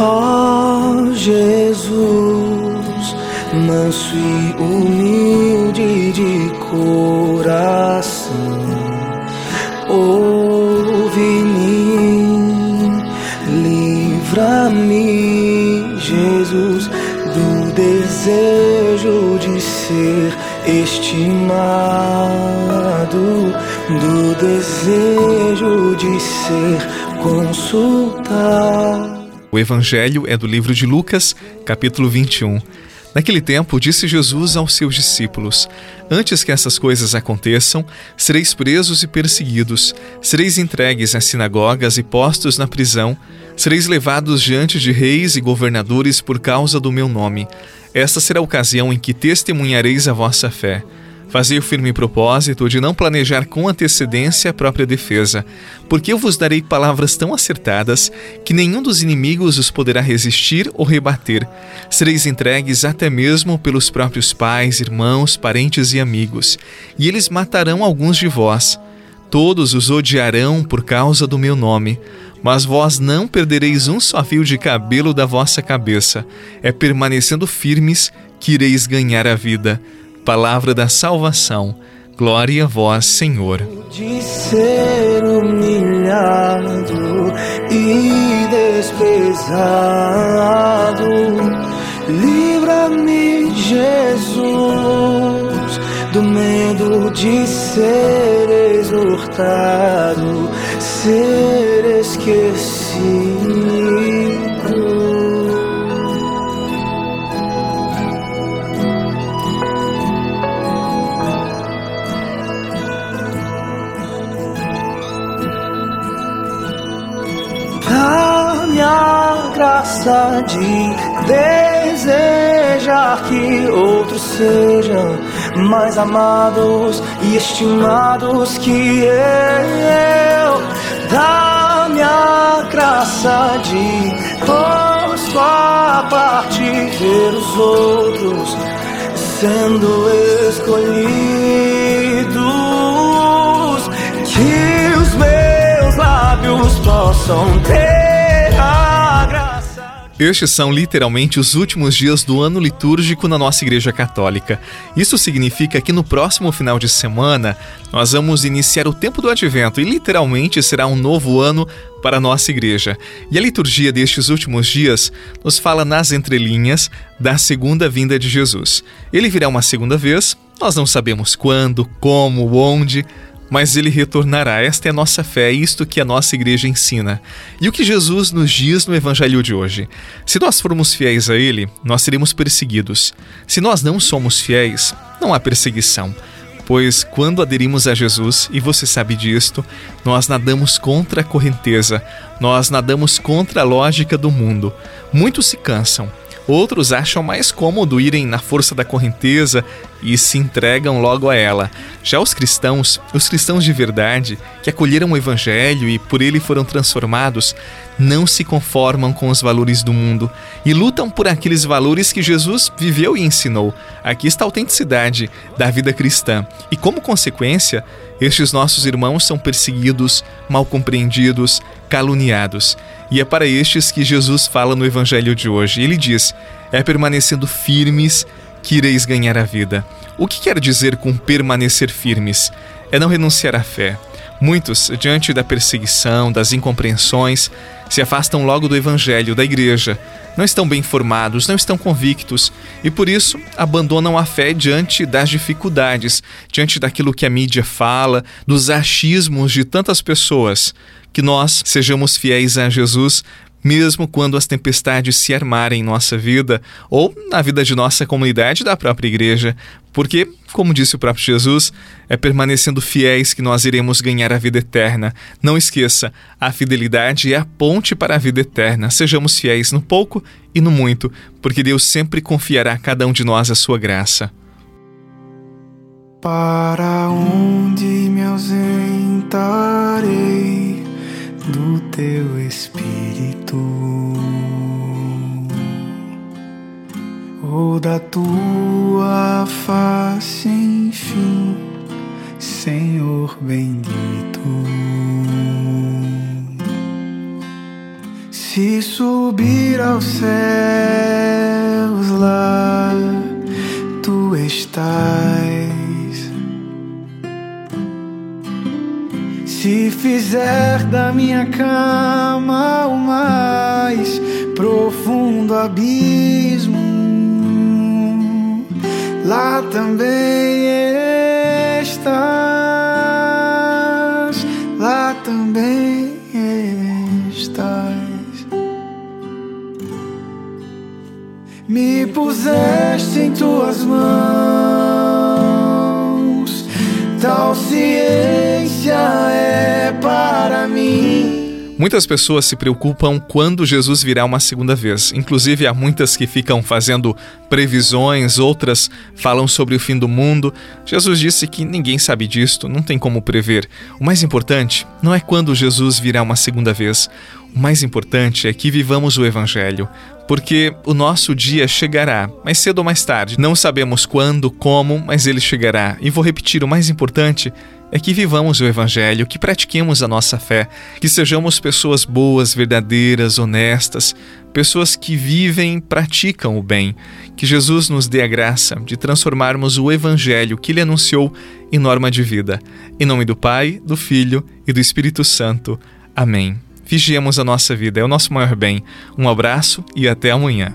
Ó Jesus, manso e humilde de coração, ouve-me, livra-me, Jesus, do desejo de ser estimado, do desejo de ser consultado. O Evangelho é do livro de Lucas, capítulo 21. Naquele tempo, disse Jesus aos seus discípulos: Antes que essas coisas aconteçam, sereis presos e perseguidos, sereis entregues às sinagogas e postos na prisão, sereis levados diante de reis e governadores por causa do meu nome. Esta será a ocasião em que testemunhareis a vossa fé. Fazei o firme propósito de não planejar com antecedência a própria defesa, porque eu vos darei palavras tão acertadas que nenhum dos inimigos os poderá resistir ou rebater. Sereis entregues até mesmo pelos próprios pais, irmãos, parentes e amigos, e eles matarão alguns de vós. Todos os odiarão por causa do meu nome. Mas vós não perdereis um só fio de cabelo da vossa cabeça. É permanecendo firmes que ireis ganhar a vida palavra da salvação. Glória a vós, Senhor. De ser humilhado e desprezado, livra-me, Jesus, do medo de ser exortado, ser esquecido. De desejar que outros sejam mais amados e estimados que eu. Da minha graça de posto a parte ver os outros sendo escolhidos. Que os meus lábios possam ter estes são literalmente os últimos dias do ano litúrgico na nossa Igreja Católica. Isso significa que no próximo final de semana nós vamos iniciar o tempo do Advento e literalmente será um novo ano para a nossa igreja. E a liturgia destes últimos dias nos fala nas entrelinhas da segunda vinda de Jesus. Ele virá uma segunda vez, nós não sabemos quando, como, onde, mas ele retornará. Esta é a nossa fé, é isto que a nossa igreja ensina. E o que Jesus nos diz no evangelho de hoje? Se nós formos fiéis a ele, nós seremos perseguidos. Se nós não somos fiéis, não há perseguição. Pois quando aderimos a Jesus, e você sabe disto, nós nadamos contra a correnteza, nós nadamos contra a lógica do mundo. Muitos se cansam, Outros acham mais cômodo irem na força da correnteza e se entregam logo a ela. Já os cristãos, os cristãos de verdade, que acolheram o Evangelho e por ele foram transformados, não se conformam com os valores do mundo e lutam por aqueles valores que Jesus viveu e ensinou. Aqui está a autenticidade da vida cristã. E como consequência, estes nossos irmãos são perseguidos, mal compreendidos, caluniados. E é para estes que Jesus fala no Evangelho de hoje. Ele diz: É permanecendo firmes que ireis ganhar a vida. O que quer dizer com permanecer firmes? É não renunciar à fé. Muitos, diante da perseguição, das incompreensões, se afastam logo do Evangelho, da igreja, não estão bem formados, não estão convictos e por isso abandonam a fé diante das dificuldades, diante daquilo que a mídia fala, dos achismos de tantas pessoas. Que nós sejamos fiéis a Jesus mesmo quando as tempestades se armarem em nossa vida ou na vida de nossa comunidade da própria igreja, porque, como disse o próprio Jesus, é permanecendo fiéis que nós iremos ganhar a vida eterna. Não esqueça, a fidelidade é a ponte para a vida eterna. Sejamos fiéis no pouco e no muito, porque Deus sempre confiará a cada um de nós a sua graça. Para onde me ausentarei do teu espírito? Ou da tua face, enfim, Senhor bendito. Se subir aos céus lá, tu estás. Se fizer da minha cama o mais profundo abismo, lá também estás, lá também estás. Me puseste em tuas mãos, tal ciência é para mim. Muitas pessoas se preocupam quando Jesus virá uma segunda vez. Inclusive, há muitas que ficam fazendo previsões, outras falam sobre o fim do mundo. Jesus disse que ninguém sabe disto, não tem como prever. O mais importante não é quando Jesus virá uma segunda vez. O mais importante é que vivamos o Evangelho, porque o nosso dia chegará, mais cedo ou mais tarde. Não sabemos quando, como, mas ele chegará. E vou repetir: o mais importante é que vivamos o Evangelho, que pratiquemos a nossa fé, que sejamos pessoas boas, verdadeiras, honestas, pessoas que vivem, praticam o bem. Que Jesus nos dê a graça de transformarmos o Evangelho que Ele anunciou em norma de vida. Em nome do Pai, do Filho e do Espírito Santo. Amém. Vigiemos a nossa vida, é o nosso maior bem. Um abraço e até amanhã.